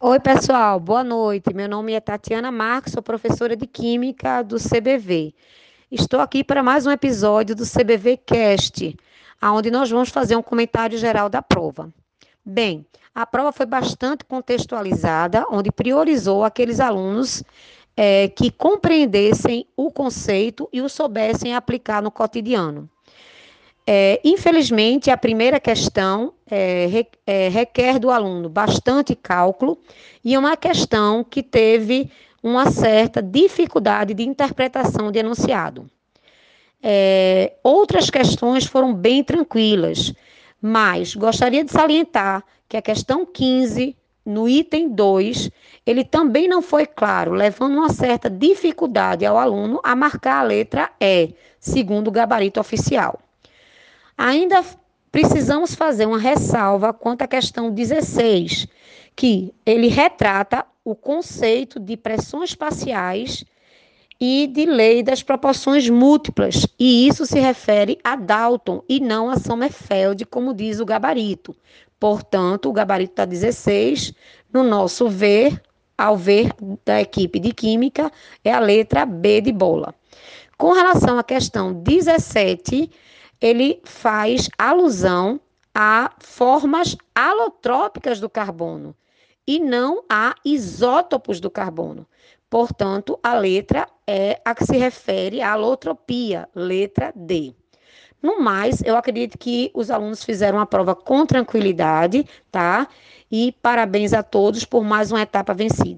Oi, pessoal, boa noite. Meu nome é Tatiana Marques, sou professora de Química do CBV. Estou aqui para mais um episódio do CBV Cast, onde nós vamos fazer um comentário geral da prova. Bem, a prova foi bastante contextualizada, onde priorizou aqueles alunos é, que compreendessem o conceito e o soubessem aplicar no cotidiano. É, infelizmente, a primeira questão é, é, requer do aluno bastante cálculo e é uma questão que teve uma certa dificuldade de interpretação de enunciado. É, outras questões foram bem tranquilas, mas gostaria de salientar que a questão 15, no item 2, ele também não foi claro, levando uma certa dificuldade ao aluno a marcar a letra E, segundo o gabarito oficial. Ainda precisamos fazer uma ressalva quanto à questão 16, que ele retrata o conceito de pressões espaciais e de lei das proporções múltiplas, e isso se refere a Dalton e não a Sommerfeld, como diz o gabarito. Portanto, o gabarito da 16, no nosso ver, ao ver da equipe de química, é a letra B de bola. Com relação à questão 17, ele faz alusão a formas alotrópicas do carbono e não a isótopos do carbono. Portanto, a letra é a que se refere à alotropia, letra D. No mais, eu acredito que os alunos fizeram a prova com tranquilidade, tá? E parabéns a todos por mais uma etapa vencida.